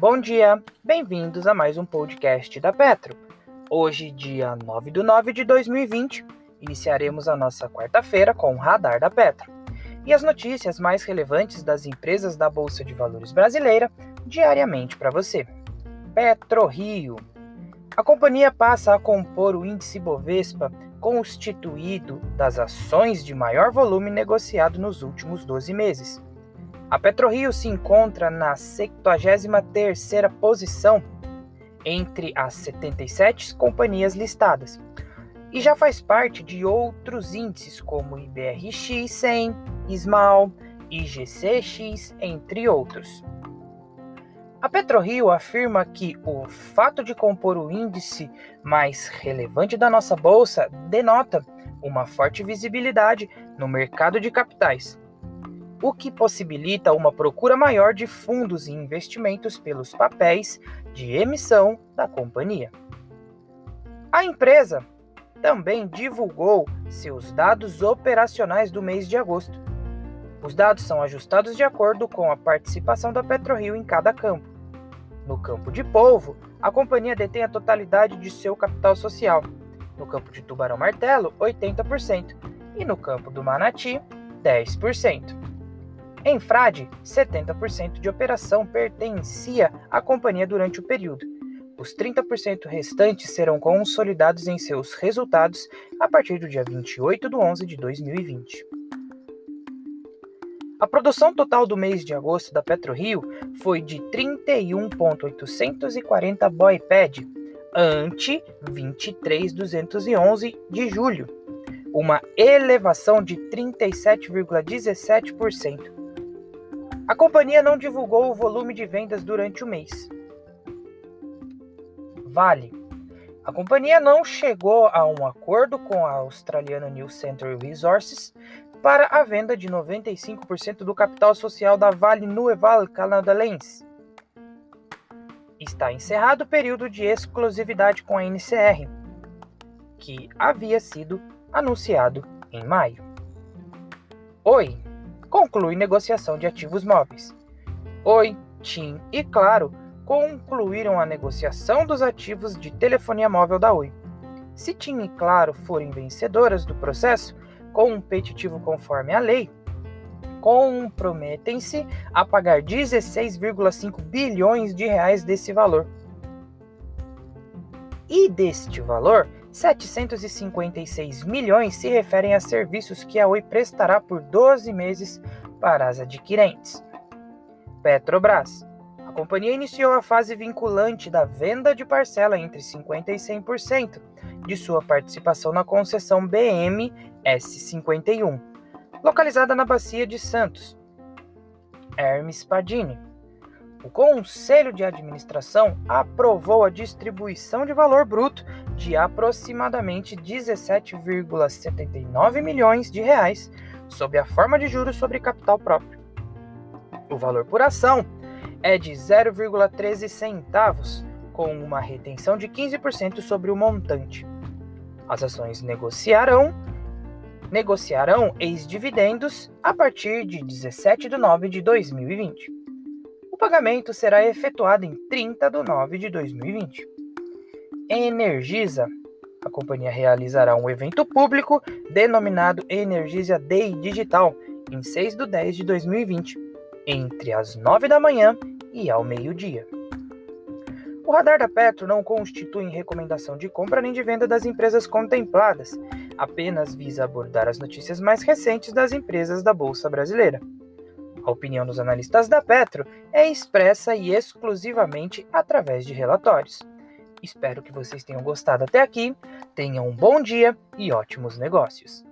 Bom dia, bem-vindos a mais um podcast da Petro. Hoje, dia 9 de 9 de 2020, iniciaremos a nossa quarta-feira com o Radar da Petro e as notícias mais relevantes das empresas da Bolsa de Valores brasileira diariamente para você. PetroRio. A companhia passa a compor o índice Bovespa constituído das ações de maior volume negociado nos últimos 12 meses. A PetroRio se encontra na 73ª posição entre as 77 companhias listadas e já faz parte de outros índices como IBRX 100, SMAL, IGCX, entre outros. A PetroRio afirma que o fato de compor o índice mais relevante da nossa bolsa denota uma forte visibilidade no mercado de capitais, o que possibilita uma procura maior de fundos e investimentos pelos papéis de emissão da companhia. A empresa também divulgou seus dados operacionais do mês de agosto, os dados são ajustados de acordo com a participação da PetroRio em cada campo. No campo de polvo, a companhia detém a totalidade de seu capital social. No campo de tubarão martelo, 80%. E no campo do manati, 10%. Em Frade, 70% de operação pertencia à companhia durante o período. Os 30% restantes serão consolidados em seus resultados a partir do dia 28 de 11 de 2020. A produção total do mês de agosto da PetroRio foi de 31.840 boiped, ante 23.211 de julho, uma elevação de 37,17%. A companhia não divulgou o volume de vendas durante o mês. Vale. A companhia não chegou a um acordo com a australiana New Century Resources para a venda de 95% do capital social da Vale Nueval Canadense. Está encerrado o período de exclusividade com a NCR, que havia sido anunciado em maio. Oi conclui negociação de ativos móveis. Oi, TIM e Claro concluíram a negociação dos ativos de telefonia móvel da Oi. Se TIM e Claro forem vencedoras do processo, competitivo conforme a lei, comprometem-se a pagar 16,5 bilhões de reais desse valor. E deste valor, 756 milhões se referem a serviços que a Oi prestará por 12 meses para as adquirentes. Petrobras. A companhia iniciou a fase vinculante da venda de parcela entre 50% e 100% de sua participação na concessão BM S51, localizada na Bacia de Santos. Hermes Padini. O Conselho de Administração aprovou a distribuição de valor bruto de aproximadamente 17,79 milhões de reais sob a forma de juros sobre capital próprio. O valor por ação é de 0,13 centavos, com uma retenção de 15% sobre o montante. As ações negociarão negociarão ex-dividendos a partir de 17 de nove de 2020. O pagamento será efetuado em 30 de nove de 2020. Energisa. A companhia realizará um evento público denominado Energisa Day Digital em 6 de 10 de 2020, entre as 9 da manhã e ao meio-dia. O radar da Petro não constitui recomendação de compra nem de venda das empresas contempladas, apenas visa abordar as notícias mais recentes das empresas da Bolsa Brasileira. A opinião dos analistas da Petro é expressa e exclusivamente através de relatórios. Espero que vocês tenham gostado até aqui, tenham um bom dia e ótimos negócios.